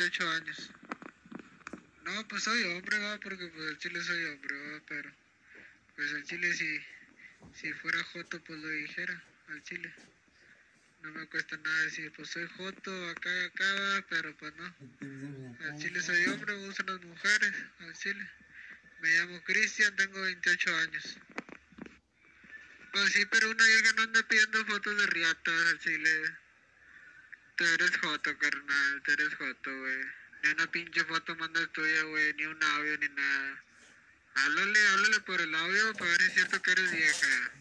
28 años. No, pues soy hombre, va, porque pues el chile soy hombre, va, pero pues el chile si, si fuera Joto, pues lo dijera, al chile. No me cuesta nada decir, pues soy Joto, acá, acá, va, pero pues no. Al chile soy hombre, me gustan las mujeres, al chile. Me llamo Cristian, tengo 28 años. Pues sí, pero una vieja no anda pidiendo fotos de riatas al chile. Tú eres Joto, carnal, tú eres Joto, güey. Ni una pinche foto mandas tuya, güey, ni un audio, ni nada. Háblale, háblale por el audio para ver si es cierto que eres vieja.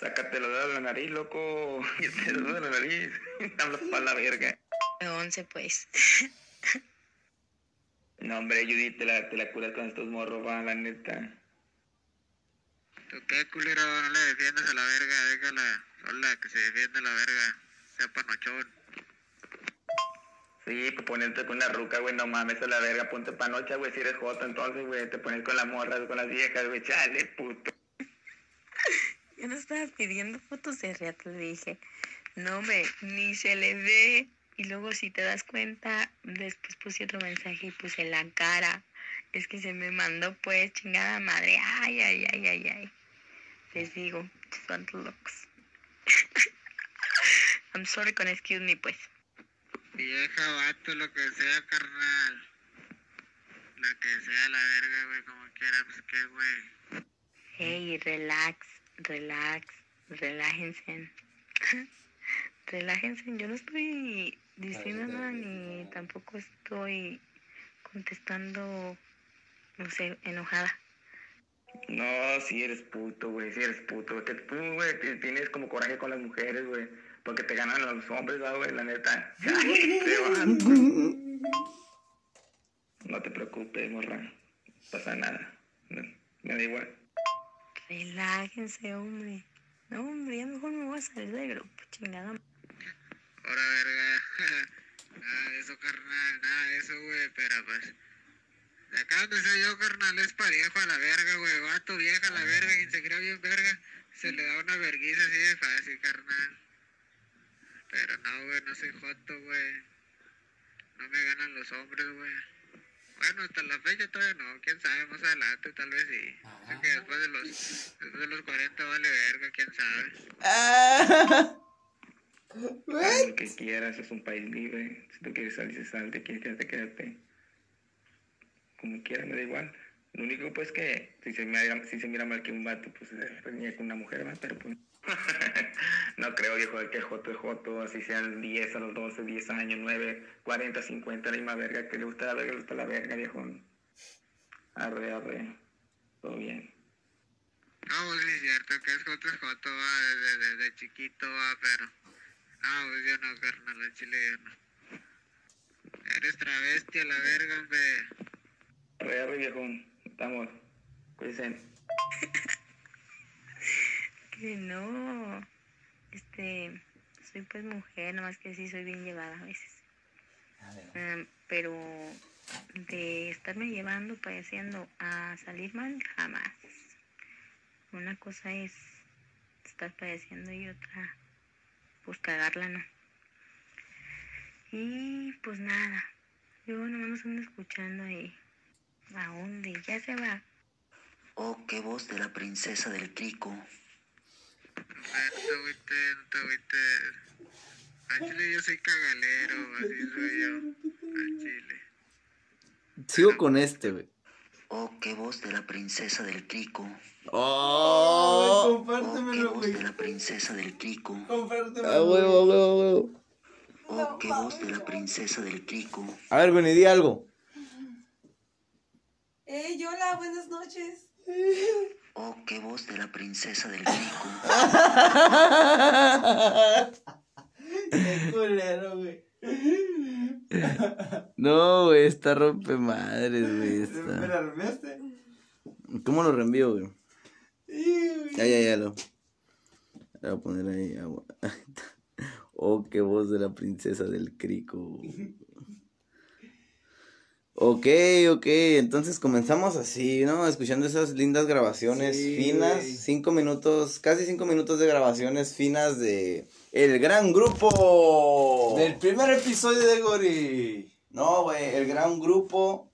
Sácate los dedos de la nariz, loco. Los dedos de la nariz. Hablas para la verga. 11, pues. No, hombre, Judith, te la, te la curas con estos morros, va, la neta. ¿Tú qué culero? No le defiendas a la verga, déjala sola, que se defienda la verga. Sea panochón. Sí, pues ponerte con la ruca, güey, no mames a la verga, ponte panocha, güey, si eres joto, entonces, güey, te pones con las morras, con las viejas, güey, chale, puto. Yo no estaba pidiendo fotos de riata, le dije. No, me, ni se le ve. Y luego si te das cuenta, después puse otro mensaje y puse la cara. Es que se me mandó pues chingada madre. Ay, ay, ay, ay, ay. Les digo, son locos. I'm sorry con excuse me pues. Vieja, vato, lo que sea, carnal. La que sea la verga, güey, como quiera, pues qué, güey. Hey, relax, relax, relájense. relájense, yo no estoy diciendo nada ni tampoco estoy contestando, no sé, enojada. No, si eres puto, güey, si eres puto. Que tú, güey, tienes como coraje con las mujeres, güey. Porque te ganan a los hombres, ¿verdad, güey, la neta. Te. No te preocupes, morra. No pasa nada. No, me da igual. Relájense, hombre. No, hombre, ya mejor me voy a salir del grupo, chingada. Ahora, verga. nada de eso, carnal, nada de eso, güey, pero pues. Acá donde soy yo, carnal, es parejo a la verga, güey. Vato, vieja a la verga, quien se crea bien verga, se le da una verguiza así de fácil, carnal. Pero no, güey, no soy joto, güey. No me ganan los hombres, güey. Bueno, hasta la fecha todavía no, quién sabe, más adelante tal vez sí. Sé que después de los, después de los 40 vale verga, quién sabe. Ah. Haz lo que quieras, es un país libre. Si tú quieres salir, salte. Quieres quedarte, quédate. Como quieras, me da igual. Lo único, pues, que si se mira, si se mira mal que un vato, pues, se con una mujer, ¿verdad? Pero, pues, no creo, viejo, que Joto es Joto, así sean 10 a los 12, 10 años, 9, 40, 50, la misma verga, que le gusta la verga, le gusta la verga, viejo. Arre, arre. Todo bien. No, pues sí es cierto que es joto, es joto, va, desde, chiquito, va, pero... No, pues yo no, carnal, al chile yo no. Eres travesti a la verga, hombre. Arre, viejo. Estamos. Cuídense. Que no. Este, soy pues mujer, nomás que sí soy bien llevada a veces. Em, pero de estarme llevando, padeciendo a salir mal, jamás. Una cosa es estar padeciendo y otra, pues cagarla, ¿no? Y pues nada, yo nomás nos ando escuchando ahí. ¿A dónde? Ya se va. Oh, qué voz de la princesa del crico. No te no te agüites. Al chile yo soy cagalero, así soy yo. Al chile. Sigo con este, güey. Oh, qué voz de la princesa del crico. Oh, Oh, qué compártemelo, voz de la princesa del crico. A huevo, a huevo, a huevo. Oh, qué voz de la princesa del crico. A ver, güey, di algo. Hey, hola, buenas noches. Oh, qué voz de la princesa del crico. Qué culero, güey. No, güey, está rompe madres, güey. Está... ¿Cómo lo reenvío, güey? Ya, ya, ya lo. Le voy a poner ahí agua. Oh, qué voz de la princesa del crico. Ok, ok, entonces comenzamos así, ¿no? Escuchando esas lindas grabaciones Sí, finas, cinco minutos, casi cinco minutos de grabaciones finas de El Gran Grupo. Del primer episodio de Gori. No, güey, el gran grupo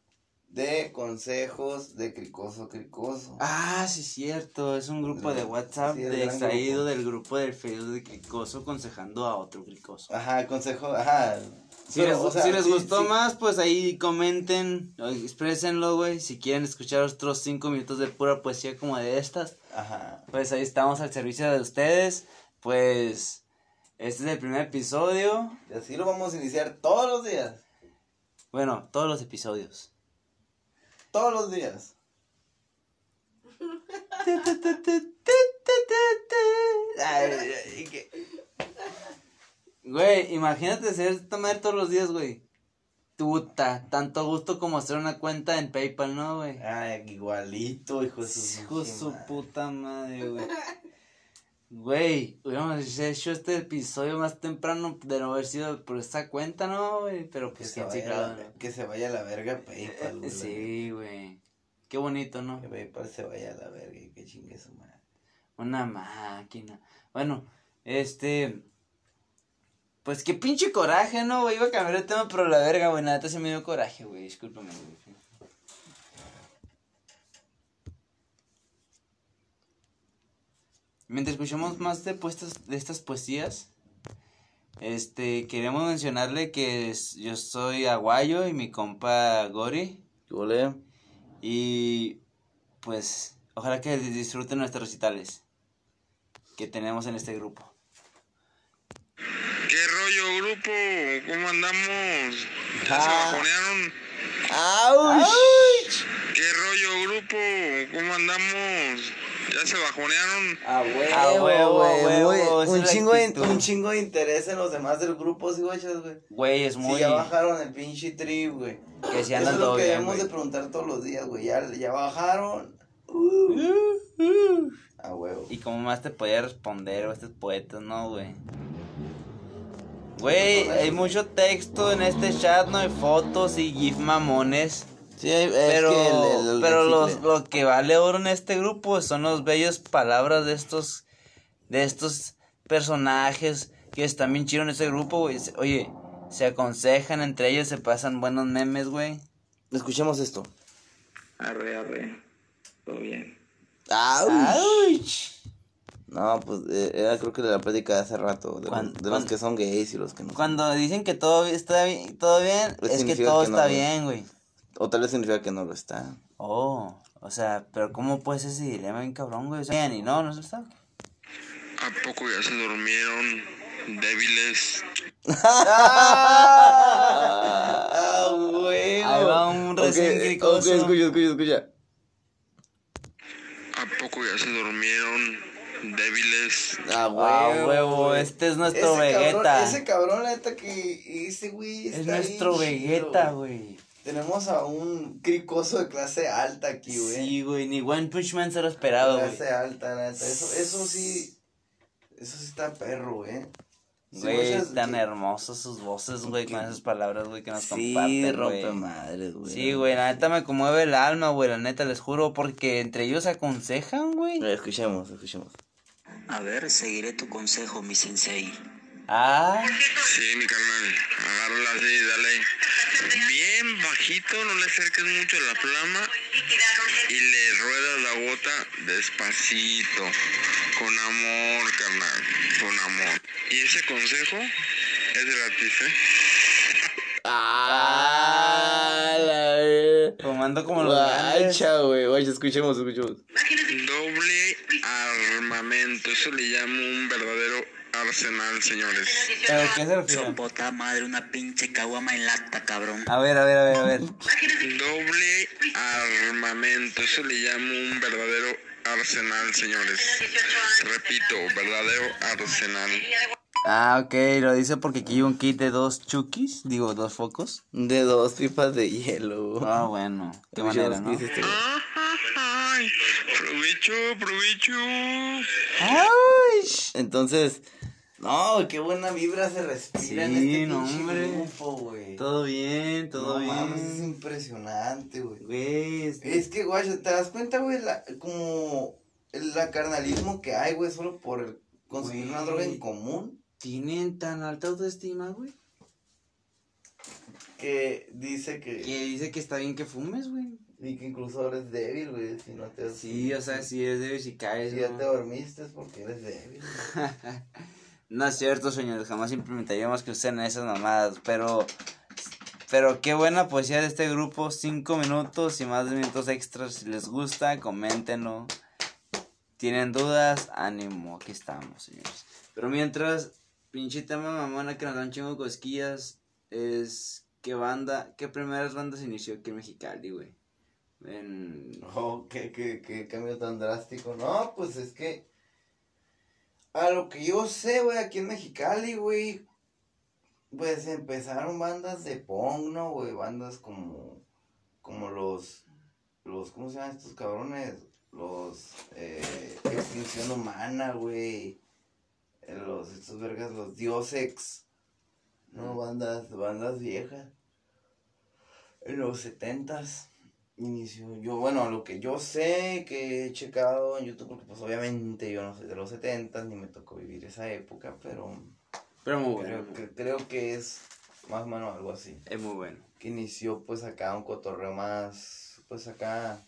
de consejos de Cricoso Cricoso. Ah, sí, cierto. Es un grupo de WhatsApp de extraído del grupo del Facebook de Cricoso aconsejando a otro Cricoso. Ajá, consejo, ajá. Si, les, si les gustó más, pues ahí comenten, exprésenlo, güey. Si quieren escuchar otros cinco minutos de pura poesía como de estas, Ajá. pues ahí estamos al servicio de ustedes. Pues este es el primer episodio. Y así lo vamos a iniciar todos los días. Bueno, todos los episodios. Todos los días. Güey, imagínate hacer esta madre todos los días, güey. Puta, tanto gusto como hacer una cuenta en PayPal, ¿no, güey? Ay, igualito, hijo de su, hijo de su puta madre, güey. Güey, hubiéramos hecho este episodio más temprano de no haber sido por esta cuenta, ¿no, güey? Pero pues que, se vaya, la, que se vaya a la verga PayPal, güey. Sí, güey. Qué bonito, ¿no? Que PayPal se vaya a la verga y que chingue su madre. Una máquina. Bueno, este... Pues qué pinche coraje, ¿no, güey? Iba a cambiar el tema, pero la verga, güey. Nada, se me dio coraje, güey. Discúlpame, güey. Mientras escuchamos más de, puestas, de estas poesías, este, queremos mencionarle que yo soy Aguayo y mi compa Gori. Hola. Y pues, ojalá que disfruten nuestros recitales que tenemos en este grupo. ¿Qué rollo, grupo? ¿Cómo andamos? ¿Ya se Ah. bajonearon? ¡Auch! ¿Qué rollo, grupo? ¿Cómo andamos? ¿Ya se bajonearon? A huevo, A huevo, un, chingo de, un chingo de interés en los demás del grupo, ¿sí, güey? güey? Güey, es muy... Sí, ya bajaron el pinche trip, güey. Que si Eso andan es lo que bien, debemos de preguntar todos los días, güey. Ya, ya bajaron. Uh. A huevo. Y cómo más te podía responder, o estos poetas, ¿no, güey? Güey, hay mucho texto en este chat, no hay fotos y gif mamones. Sí, es Pero, que el- el- pero los, lo que vale oro en este grupo son las bellas palabras de estos, de estos personajes que están bien chidos en ese grupo, güey. Oye, se aconsejan entre ellos, se pasan buenos memes, güey. Escuchemos esto. Arre, arre. Todo bien. ¡Auch! No, pues eh, era creo que de la plática de hace rato. De, los, de los cuan- que son gays y los que no. son. Cuando dicen que todo está bien, todo bien, Pues es que todo que no, está bien, güey. O tal vez significa que no lo está. Oh, o sea, pero ¿cómo puede ser ese dilema bien cabrón, güey? O sea, bien, y no, no se está. ¿A poco ya se durmieron? Débiles. ¡Ah, güey! Ahí va un recién cricoso. Ok, escucha, escucha, escucha. ¿A poco ya se durmieron? Débiles. ¡Ah, Ah, huevo! huevo, este es nuestro Ese Vegeta. Cabrón, ese cabrón, la neta, que ese güey Es nuestro Vegeta, güey. Tenemos a un cricoso de clase alta aquí, güey. Sí, güey, ni One Punch Man se lo esperado, güey. Clase alta, la neta. Eso, eso sí. Eso sí está perro, güey. Sí, Güey, muchas- tan que- hermosos sus voces, güey, con esas palabras, güey, que nos Sí, comparten, rompe güey. madres, güey. Sí, güey, la neta me conmueve el alma, güey, la neta, les juro, porque entre ellos se aconsejan, güey. Escuchemos, escuchemos. A ver, seguiré tu consejo, mi sensei. Ah, Sí, mi carnal. Agárrala así, dale. Bien bajito, no le acerques mucho la flama. Y le ruedas la bota despacito. Con amor, carnal. Con amor. Y ese consejo es gratis, ¿eh? Ah, la tomando como los grandes. Guacha, güey. Guacha, escuchemos, escuchemos. Eso le llamo un verdadero arsenal, señores. ¿Pero qué se refiere? Puta madre, una pinche caguama en lata, cabrón. A ver, a ver, a ver, a ver. Doble armamento. Eso le llamo un verdadero arsenal, señores. Repito, verdadero arsenal. Ah, ok, lo dice porque aquí hay un kit de dos chukis, digo, dos focos. De dos pipas de hielo. Ah, bueno, qué manera, ¿no? ¿qué dice este güey? Ay, provecho, provecho. ¡Ay! Entonces, no, qué buena vibra se respira en Sí, este no, hombre. grupo, güey. Todo bien, todo no mames, es bien. impresionante, güey. Güey, es- Es que, güey, ¿te das cuenta, güey? La, como el la carnalismo que hay, güey, solo por el consumir una Güey. droga en común. ¿tienen tan alta autoestima, güey? que dice que... Que dice que está bien que fumes, güey. Y que incluso eres débil, güey, si no te... Sí, o sea, si eres débil, si caes, Si ya te dormiste es porque eres débil. no es cierto, señores, jamás implementaríamos que usen esas mamadas, pero... Pero qué buena poesía de este grupo, cinco minutos y más de minutos extras, si les gusta, coméntenlo. Tienen dudas, ánimo, aquí estamos, señores. Pero mientras, pinche tema mamona que nos dan chingo cosquillas, es... ¿Qué banda, qué primeras bandas inició aquí en Mexicali, güey? En... Oh, qué, qué, qué cambio tan drástico. No, pues es que. A lo que yo sé, güey, aquí en Mexicali, güey. Pues empezaron bandas de punk, ¿no, güey? Bandas como. Como los. Los. ¿Cómo se llaman estos cabrones? Los. Eh, Extinción Humana, güey. Eh, Los. Estos vergas, los Diosex. No, bandas. Bandas viejas. En los setentas inició. Yo, bueno, lo que yo sé que he checado en YouTube, porque pues obviamente yo no soy de los 70 ni me tocó vivir esa época, pero Pero muy bueno. creo, que, creo que es más o menos algo así. Es muy bueno. Que inició pues acá un cotorreo más, pues acá,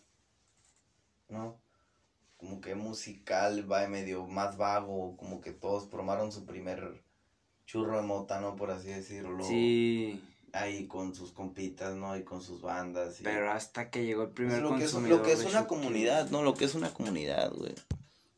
¿no? Como que musical, va medio más vago, como que todos promaron su primer churro de mota, ¿no? Por así decirlo. Sí. Ahí con sus compitas, ¿no? Y con sus bandas. y- Pero hasta que llegó el primer lo que es, consumidor lo que es de una comunidad, ¿no? Lo que es una comunidad, güey.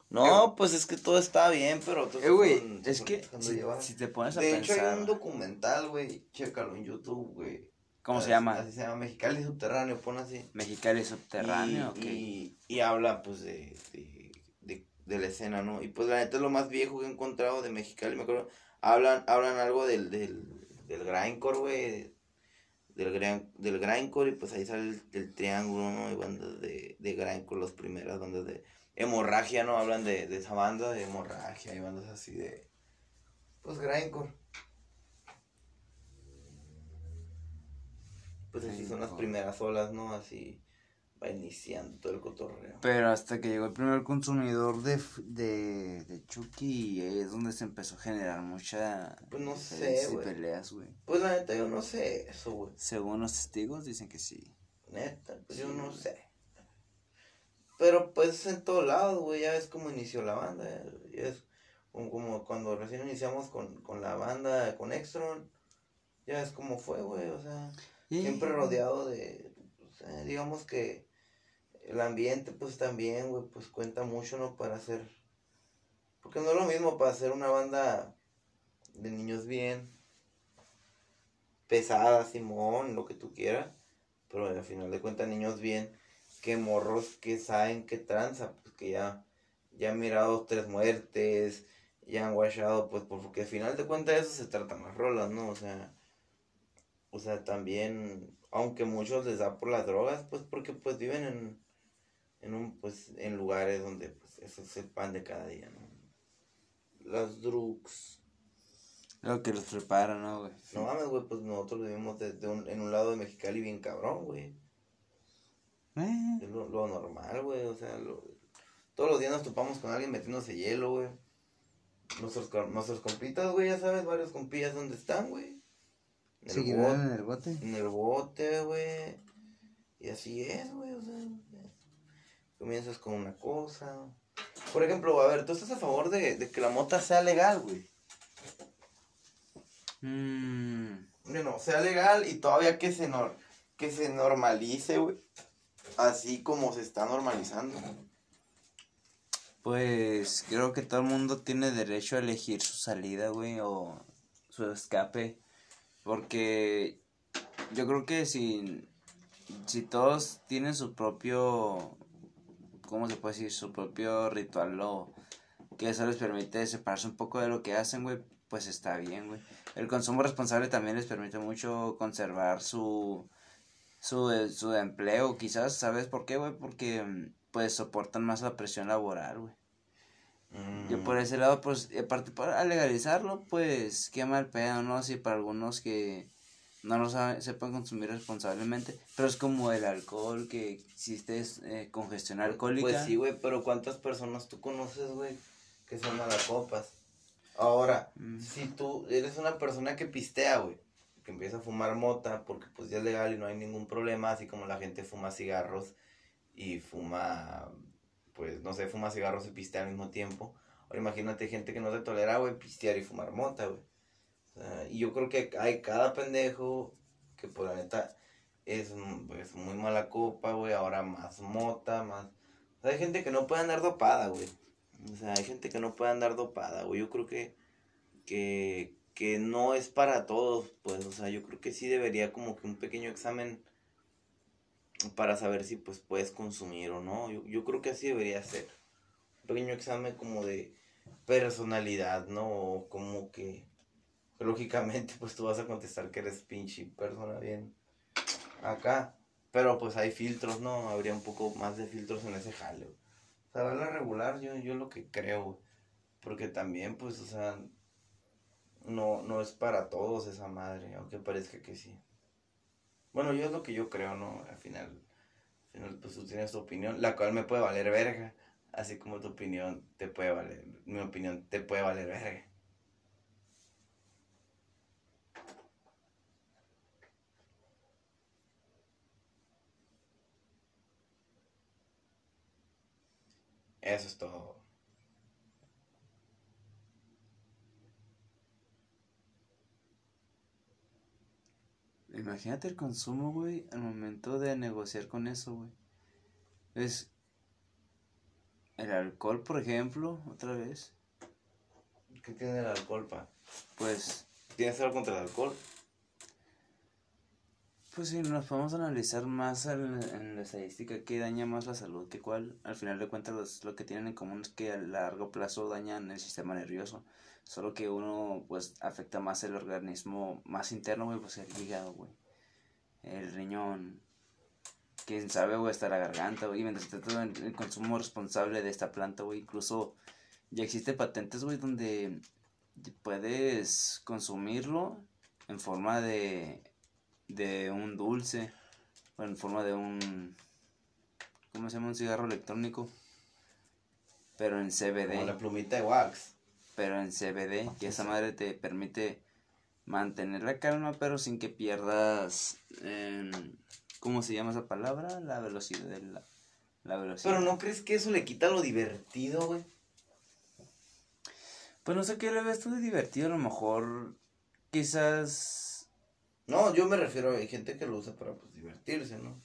No, pues es que todo está bien, pero... Eh, güey, se es que si, si te pones a De hecho, pensar... hay un documental, güey, chécalo en YouTube, güey. ¿Cómo se Así- llama? Así se llama, Mexicali Subterráneo, pon así. Mexicali subterráneo, y, ok. y, y habla, pues, de, de, de, de la escena, ¿no? Y pues, la neta es lo más viejo que he encontrado de Mexicali, me acuerdo. Hablan, hablan algo del, del, del grindcore, güey, del, gran, del grindcore, y pues ahí sale el, el triángulo, ¿no? Y bandas de, de grindcore, las primeras bandas de hemorragia, ¿no? Hablan de, de esa banda de hemorragia, y bandas así de, pues, grindcore. Pues así son las primeras olas, ¿no? Así va iniciando todo el cotorreo. Pero hasta que llegó el primer consumidor de, de, de Chucky es donde se empezó a generar mucha Pues no sé, güey. peleas, güey. Pues la neta yo no sé eso, güey. Según los testigos dicen que sí. Neta, pues yo no sé. Pero pues en todos lados, güey, ya ves cómo inició la banda. Ya es como, como cuando recién iniciamos con, con la banda, con Extron. Ya ves cómo fue, güey, o sea, siempre rodeado de, o sea, digamos que el ambiente pues también, güey, pues cuenta mucho, ¿no? Para hacer, porque no es lo mismo para hacer una banda de niños bien, pesada, Simón, lo que tú quieras, pero al final de cuentas niños bien, que morros que saben que tranza, pues que ya, ya han mirado tres muertes, ya han guachado, pues porque al final de cuentas eso se tratan las rolas, ¿no? O sea, o sea, también, aunque muchos les da por las drogas, pues porque pues viven en, en un, pues, en lugares donde pues eso es el pan de cada día, ¿no? Las drugs. Lo que los prepara, ¿no, güey? No mames, güey, pues nosotros vivimos desde un, en un lado de Mexicali bien cabrón, güey. Eh, Es lo, lo normal, güey, o sea, lo- todos los días nos topamos con alguien metiéndose hielo, güey. Nuestros, nuestros compitas, güey, ya sabes, varios compillas dónde están, güey. En el ¿Seguirán bote. en el bote? En el bote, güey. Y así es, güey, o sea. Comienzas con una cosa. Por ejemplo, a ver, ¿tú estás a favor de, de que la mota sea legal, güey? Mm, Bueno, sea legal y todavía que se, nor que se normalice, güey. Así como se está normalizando. pues creo que todo el mundo tiene derecho a elegir su salida, güey, o su escape. Porque yo creo que si, si todos tienen su propio, ¿cómo se puede decir? Su propio ritual o que eso les permite separarse un poco de lo que hacen, güey, pues está bien, güey. El consumo responsable también les permite mucho conservar su, su, eh, su empleo, quizás, ¿sabes por qué, güey? Porque mm, pues soportan más la presión laboral, güey. Yo Mm. por ese lado, pues, aparte para legalizarlo, pues, qué mal pedo, ¿no? Si para algunos que no lo saben, sepan consumir responsablemente, pero es como el alcohol, que existe eh, congestión alcohólica. Pues sí, güey, pero ¿cuántas personas tú conoces, güey, que son malacopas? Ahora, Mm. si tú eres una persona que pistea, güey, que empieza a fumar mota, porque pues ya es legal y no hay ningún problema, así como la gente fuma cigarros y fuma, pues no sé, fuma cigarros y pistea al mismo tiempo. Ahora imagínate gente que no se tolera, güey, pistear y fumar mota, güey. Y yo creo que hay cada pendejo que por pues, la neta es, es muy mala copa, güey, ahora más mota, más... O sea, hay gente que no puede andar dopada, güey. O sea, hay gente que no puede andar dopada, güey. Yo creo que, que, que no es para todos, pues, o sea, yo creo que sí debería como que un pequeño examen para saber si pues puedes consumir o no. Yo, yo creo que así debería ser. Un pequeño examen como de personalidad, ¿no? como que lógicamente pues tú vas a contestar que eres pinche persona bien acá. Pero pues hay filtros, ¿no? Habría un poco más de filtros en ese jale. O sea, la regular, yo, yo lo que creo, Porque también, pues, o sea, no, no es para todos esa madre, aunque parezca que sí. Bueno, yo es lo que yo creo, ¿no? Al final, pues tú tienes tu opinión, la cual me puede valer verga. Así como tu opinión te puede valer, mi opinión te puede valer verga. Eso es todo. Imagínate el consumo, güey, al momento de negociar con eso, güey. Es el alcohol, por ejemplo, otra vez. ¿Qué tiene el alcohol, pa? Pues. ¿Tienes algo contra el alcohol? Pues si nos podemos analizar más en, la estadística qué daña más la salud que cuál, al final de cuentas lo que tienen en común es que a largo plazo dañan el sistema nervioso. Solo que uno pues afecta más el organismo más interno, güey, pues el hígado, güey. El riñón. Quién sabe, güey, hasta la garganta, güey. Mientras todo el consumo responsable de esta planta, güey. Incluso ya existen patentes, güey, donde puedes consumirlo en forma de de un dulce o en forma de un ¿cómo se llama? un cigarro electrónico pero en CBD como la plumita de wax. Pero en CBD que esa madre te permite mantener la calma pero sin que pierdas eh, ¿cómo se llama esa palabra? la velocidad de la, la velocidad. Pero no crees que eso le quita lo divertido güey pues no sé qué le ves tú de divertido a lo mejor quizás no, yo me refiero, hay gente que lo usa para pues, divertirse, ¿no?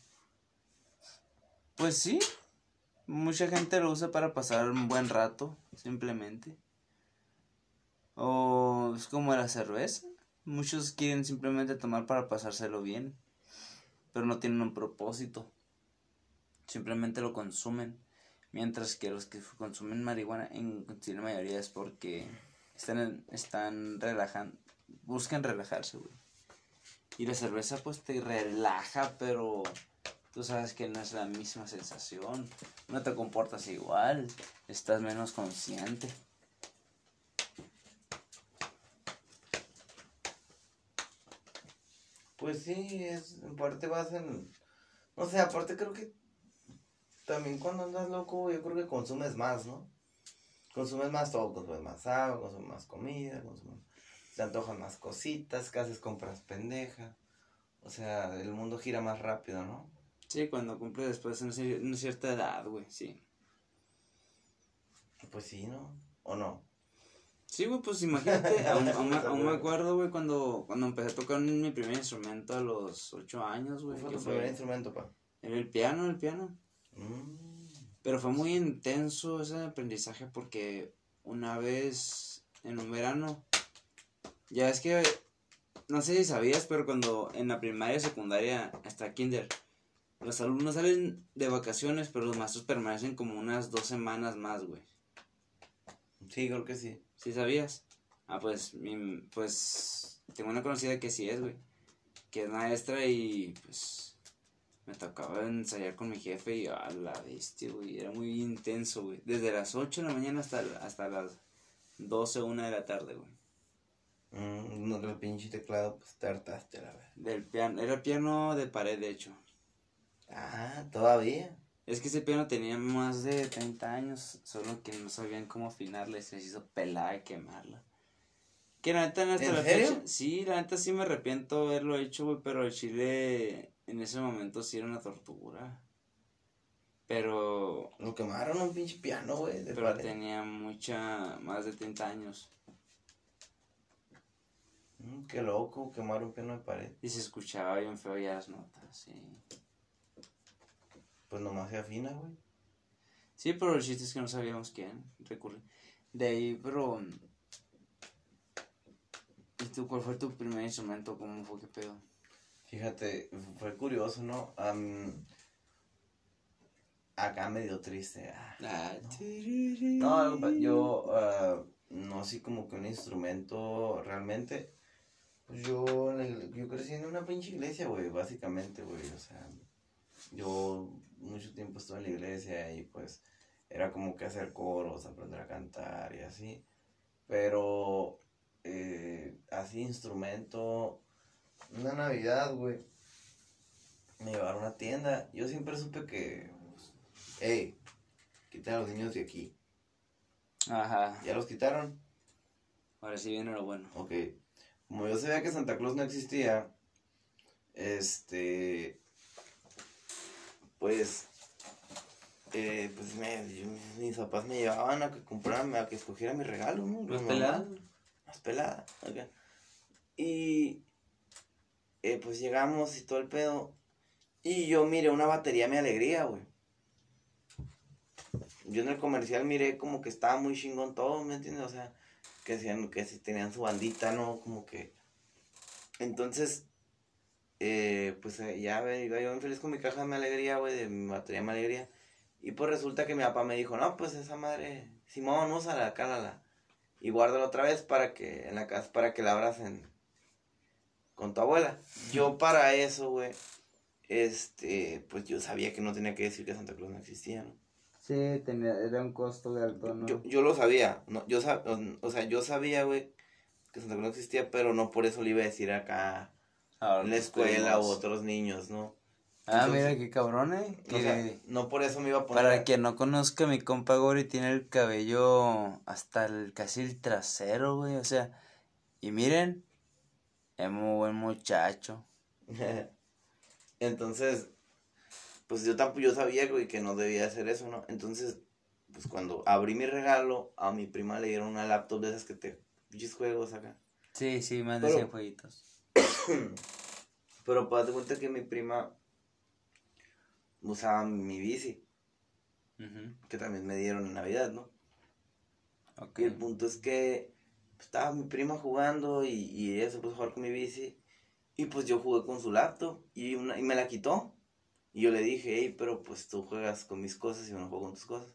Pues sí, mucha gente lo usa para pasar un buen rato, simplemente. O es como la cerveza. Muchos quieren simplemente tomar para pasárselo bien, pero no tienen un propósito. Simplemente lo consumen. Mientras que los que consumen marihuana en la mayoría es porque están, están relajando, buscan relajarse, güey. Y la cerveza pues te relaja, pero tú sabes que no es la misma sensación. No te comportas igual, estás menos consciente. Pues sí, es, en parte vas en... No sé, aparte creo que también cuando andas loco, yo creo que consumes más, ¿no? Consumes más todo, consumes más agua, consumes más comida, consumes te antojan más cositas, que haces compras pendeja. O sea, el mundo gira más rápido, ¿no? Sí, cuando cumple después de una cierta edad, güey, sí. Pues sí, ¿no? ¿O no? Sí, güey, pues imagínate, aún, aún, me acuerdo, güey, cuando, cuando empecé a tocar mi primer instrumento a los ocho años, güey. ¿Cuál fue tu primer instrumento, pa? El piano, el piano. Mm. Pero fue muy intenso ese aprendizaje porque una vez en un verano ya es que, no sé si sabías, pero cuando en la primaria, secundaria, hasta kinder, los alumnos salen de vacaciones, pero los maestros permanecen como unas dos semanas más, güey. Sí, creo que sí. ¿Sí sabías? Ah, pues, pues, tengo una conocida que sí es, güey. Que es maestra y, pues, me tocaba ensayar con mi jefe y a la bestia, güey. Era muy intenso, güey. Desde las 8 de la mañana hasta, hasta las 12, 1 de la tarde, güey. Mm, no del pinche teclado, pues te hartaste, la verdad. Del piano, era piano de pared, de hecho. Ah, todavía. Es que ese piano tenía más de 30 años, solo que no sabían cómo afinarla y se hizo pelar y quemarla. Que la neta, hasta la fecha. Sí, la neta sí me arrepiento de haberlo hecho, güey, pero el chile en ese momento sí era una tortura. Pero. Lo quemaron un pinche piano, güey. Pero tenía mucha. más de 30 años. Mm, qué loco, quemaron un piano de pared. Y se escuchaba bien feo ya las notas, sí. Pues nomás se afina, güey. Sí, pero el chiste es que no sabíamos quién recurre. De ahí, pero. ¿Y tú cuál fue tu primer instrumento? ¿Cómo fue? ¿Qué pedo? Fíjate, fue curioso, ¿no? acá medio triste. Ah, ah, no, yo uh, no así como que un instrumento realmente. Pues yo, yo crecí en una pinche iglesia, güey, básicamente, güey. O sea, yo mucho tiempo estuve en la iglesia y pues era como que hacer coros, aprender a cantar y así. Pero eh, así instrumento, una Navidad, güey, me llevaron a una tienda. Yo siempre supe que, pues, hey, quiten a los niños de aquí. Ajá. ¿Ya los quitaron? Ahora sí viene lo bueno. Ok. Como yo sabía que Santa Claus no existía, este, pues, eh, pues me, mis papás me llevaban a que comprara, a que escogiera mi regalo, ¿no? Más pelada. Más pelada, Y, eh, pues llegamos y todo el pedo. Y yo miré una batería mi alegría, güey. Yo en el comercial miré como que estaba muy chingón todo, ¿me entiendes? O sea, que decían que si tenían su bandita, ¿no? Como que... Entonces, eh, pues eh, ya iba yo feliz con mi caja de mi alegría, güey, de mi batería de mi alegría. Y pues resulta que mi papá me dijo, no, pues esa madre, Simón, úsala, cálala. Y guárdala otra vez para que, en la casa, para que la abras con tu abuela. Yo para eso, güey, este, pues yo sabía que no tenía que decir que Santa Claus no existía, ¿no? Sí, tenía, era un costo de alto, ¿no? Yo, yo lo sabía, no, yo o sea, yo sabía, güey, que Santa Claus no existía, pero no por eso le iba a decir acá en la escuela o otros niños, ¿no? Ah, mira qué cabrón, eh. no por eso me iba a poner. Para quien no conozca, mi compa Gori tiene el cabello hasta el casi el trasero, güey. O sea, y miren, es muy buen muchacho. Entonces, pues yo tampoco yo sabía, güey, que no debía hacer eso, ¿no? Entonces, pues cuando abrí mi regalo, a mi prima le dieron una laptop de esas que te. Pinches juegos acá. Sí, sí, más de 100 jueguitos. Pero pues, te cuenta que mi prima usaba mi bici. Que también me dieron en Navidad, ¿no? Y el punto es que pues, estaba mi prima jugando y, y, ella se puso a jugar con mi bici. Y pues yo jugué con su laptop y, una, y me la quitó. Y yo le dije, hey, pero pues tú juegas con mis cosas y yo no juego con tus cosas.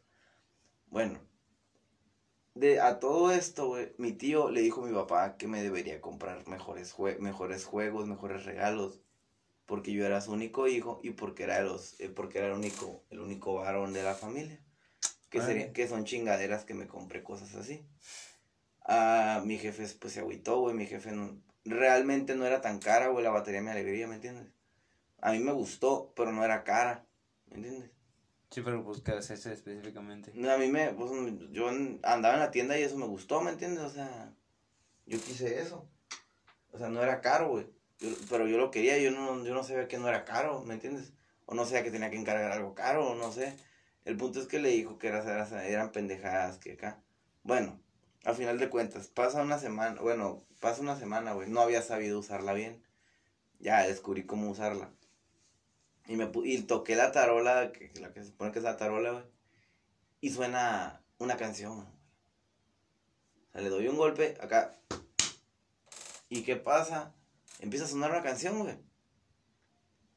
Bueno, de, a todo esto, güey, mi tío le dijo a mi papá que me debería comprar mejores, mejores juegos, mejores regalos. Porque yo era su único hijo y porque era, los, eh, porque era el único, el único varón de la familia. Que, sería, que son chingaderas que me compré cosas así. Ah, mi jefe pues se agüitó, güey. Mi jefe no, realmente no era tan cara, güey, la batería me alegría, ¿me entiendes? A mí me gustó, pero no era cara, ¿me entiendes? Sí, pero buscas ese específicamente. No, a mí me, pues, yo andaba en la tienda y eso me gustó, ¿me entiendes? O sea, yo quise eso. O sea, no era caro, güey. pero yo lo quería, yo no, yo no sabía que no era caro, ¿me entiendes? O no sabía que tenía que encargar algo caro, o no sé. El punto es que le dijo que era, eran pendejadas que acá. Bueno, al final de cuentas, pasa una semana, bueno, pasa una semana, güey. No había sabido usarla bien. Ya descubrí cómo usarla. Y, me, y toqué la tarola, que, la que se supone que es la tarola, güey. Y suena una canción. O sea, le doy un golpe acá. ¿Y qué pasa? Empieza a sonar una canción, güey.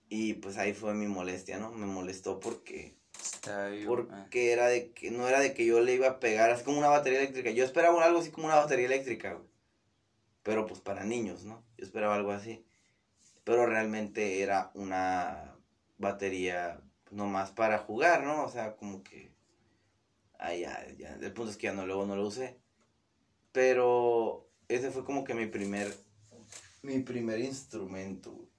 Y pues ahí fue mi molestia, ¿no? Me molestó porque... Está porque era de que, no era de que yo le iba a pegar así como una batería eléctrica. Yo esperaba algo así como una batería eléctrica, güey. Pero pues para niños, ¿no? Yo esperaba algo así. Pero realmente era una batería nomás para jugar, ¿no? O sea, como que... Ahí ya, ya, el punto es que ya no, luego no lo usé. Pero ese fue como que mi primer, mi primer instrumento,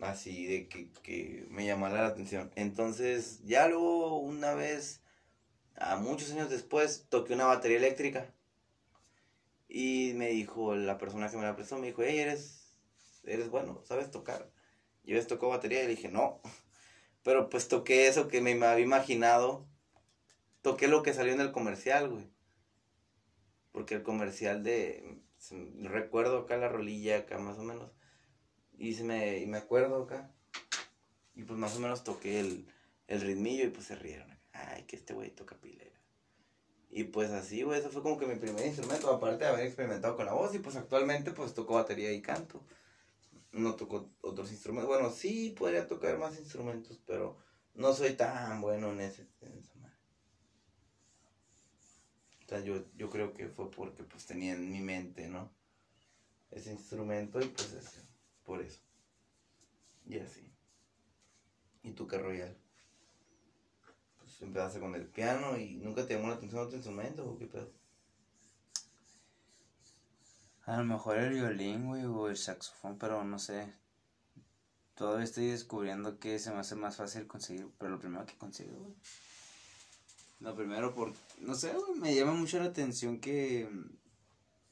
así de que, que me llamara la atención. Entonces, ya luego una vez, a muchos años después, toqué una batería eléctrica. Y me dijo, la persona que me la prestó, me dijo, hey, eres, eres bueno, ¿sabes tocar? Yo les tocó batería y le dije, no. Pero pues toqué eso que me había imaginado. Toqué lo que salió en el comercial, güey. Porque el comercial de, recuerdo acá la rolilla, acá más o menos. Y, se me, y me acuerdo acá. Y pues más o menos toqué el, el ritmillo y pues se rieron. Ay, que este güey toca pilera. Y pues así, güey, eso fue como que mi primer instrumento, aparte de haber experimentado con la voz. Y pues actualmente pues toco batería y canto. No toco otros instrumentos. Bueno, sí podría tocar más instrumentos, pero no soy tan bueno en ese. En O sea, yo, yo creo que fue porque pues tenía en mi mente, ¿no? Ese instrumento y pues ese, por eso. Y así. ¿Y tú qué royal? empezaste con el piano y nunca te llamó la atención otro instrumento o qué pedo? A lo mejor el violín, güey, o el saxofón, pero no sé. Todavía estoy descubriendo que se me hace más fácil conseguir, pero lo primero que consigo, güey. Lo primero, por, no sé, güey, me llama mucho la atención que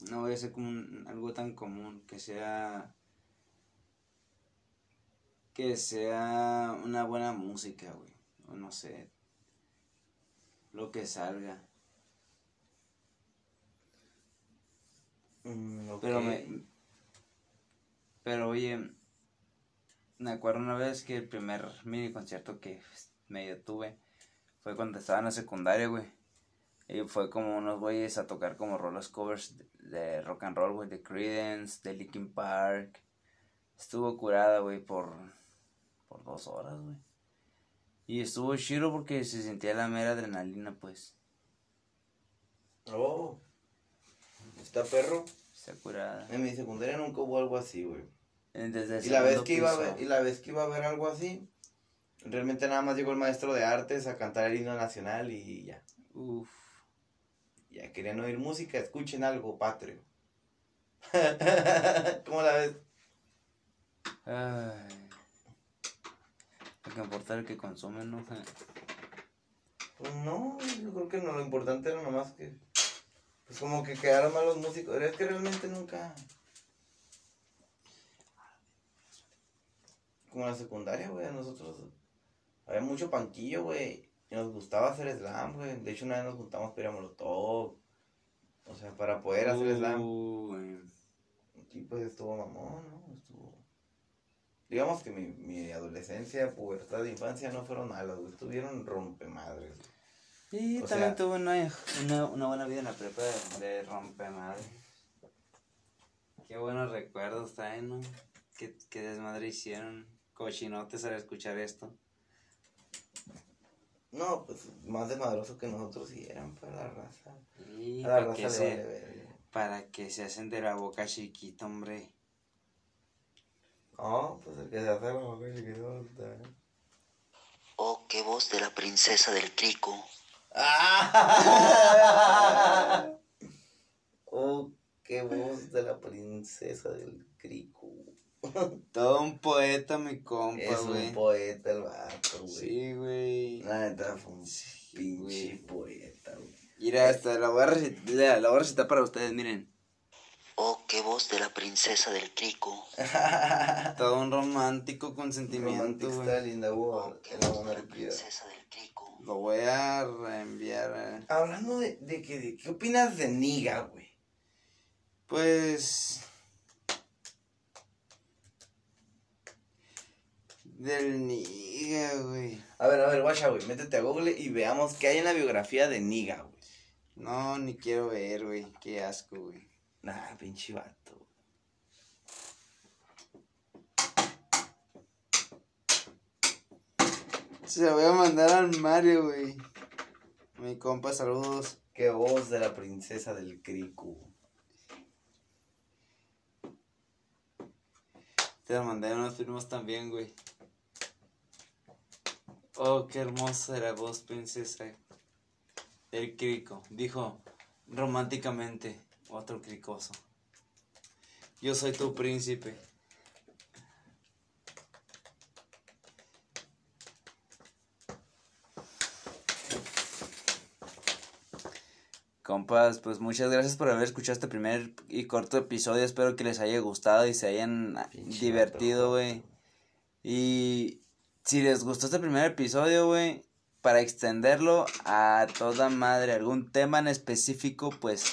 no voy a ser como algo tan común, que sea que sea una buena música, güey. O no sé, lo que salga. Mm, pero me. Pero oye, me acuerdo una vez que el primer mini concierto que medio tuve fue cuando estaba en la secundaria, güey. Y fue como unos güeyes a tocar como rollers covers de, rock and roll, güey, de Creedence, de Linkin Park. Estuvo curada, güey, por, por dos horas, güey. Y estuvo chido porque se sentía la mera adrenalina, pues. Oh. ¿Está perro? Está curada. En mi secundaria nunca hubo algo así, güey. y la vez que iba a ver, y la vez que iba a ver algo así, realmente nada más llegó el maestro de artes a cantar el himno nacional y ya. Uf. Ya querían oír música, escuchen algo patrio. ¿Cómo la ves? Ay. Hay que importar el que consume, ¿no? Pues no, yo creo que no, lo importante era nomás que. Pues como que quedaron mal los músicos. Es que realmente nunca. Como en la secundaria, güey, nosotros. Había mucho panquillo, güey. Y nos gustaba hacer slam, güey. De hecho, una vez nos juntamos para Molotov. O sea, para poder hacer slam. Y pues estuvo mamón, ¿no? Estuvo digamos que mi, mi adolescencia, pubertad, infancia no fueron malas, güey. Estuvieron rompemadres. Y también tuve una, una, una, buena vida en la prepa de, de rompemadres. Qué buenos recuerdos traen, ¿no? Qué, qué desmadre hicieron. Cochinotes al escuchar esto. No, pues más desmadroso que nosotros sí eran para la raza. Y para, la raza se, para que se hacen de la boca chiquita, hombre. Oh, pues el que se hace la boca Oh, qué voz de la princesa del crico. oh, qué voz de la princesa del crico. Todo un poeta, mi compa, Es un poeta el vato, güey. Sí, güey. La neta fue un pinche poeta, güey. Mira, hasta la voy, a recitar, la voy a recitar para ustedes, miren. Oh, qué voz de la princesa del crico. Todo un romántico con sentimiento, güey. Está linda, oh, qué voz de la princesa del crico. Lo voy a reenviar. Eh. Hablando de, de que, ¿qué opinas de Niga, güey? Pues... Del Niga, güey. A ver, a ver, guacha, güey. Métete a Google y veamos qué hay en la biografía de Niga, güey. No, ni quiero ver, güey. Qué asco, güey. Nah, pinche vato. Se la voy a mandar al Mario, güey. Mi compa, saludos. Qué voz de la princesa del Cricu. Te la mandé unos firmas también, güey. Oh, qué hermosa era voz, princesa. El Crico. Dijo románticamente. Otro cricoso. Yo soy tu príncipe. Compas, pues muchas gracias por haber escuchado este primer y corto episodio. Espero que les haya gustado y se hayan divertido, güey. Y si les gustó este primer episodio, güey, para extenderlo a toda madre, algún tema en específico, pues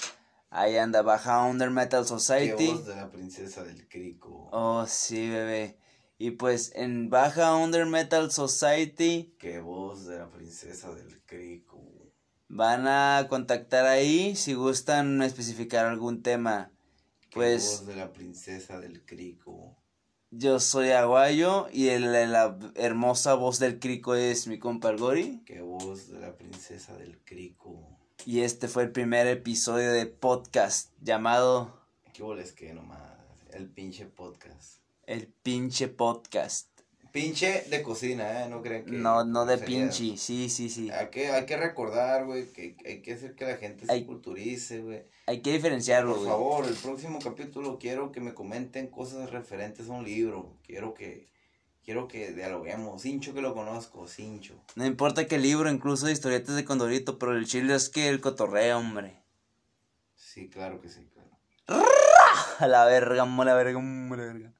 ahí anda Baja Under Metal Society. Qué voz de la princesa del crico. Oh, sí, bebé. Y pues en Baja Under Metal Society. Qué voz de la princesa del crico. Van a contactar ahí si gustan especificar algún tema. Pues. voz de la princesa del crico. Yo soy Aguayo y el, la hermosa voz del crico es mi compa Gori. Qué voz de la princesa del crico. Y este fue el primer episodio de podcast llamado... ¿Qué boles que nomás? El pinche podcast. El pinche podcast. Pinche de cocina, ¿eh? No crean que... No, no de pinche, sí, sí, sí. Hay que, hay que recordar, güey, que hay que hacer que la gente se culturice, güey. Hay que diferenciarlo, güey. Por favor, el próximo capítulo quiero que me comenten cosas referentes a un libro. Quiero que... Quiero que dialoguemos. Cincho que lo conozco, Cincho. No importa qué libro, incluso historietas de Condorito, pero el chile es que el cotorrea, hombre. Sí, claro que sí, claro. A la verga, a la verga, a la verga.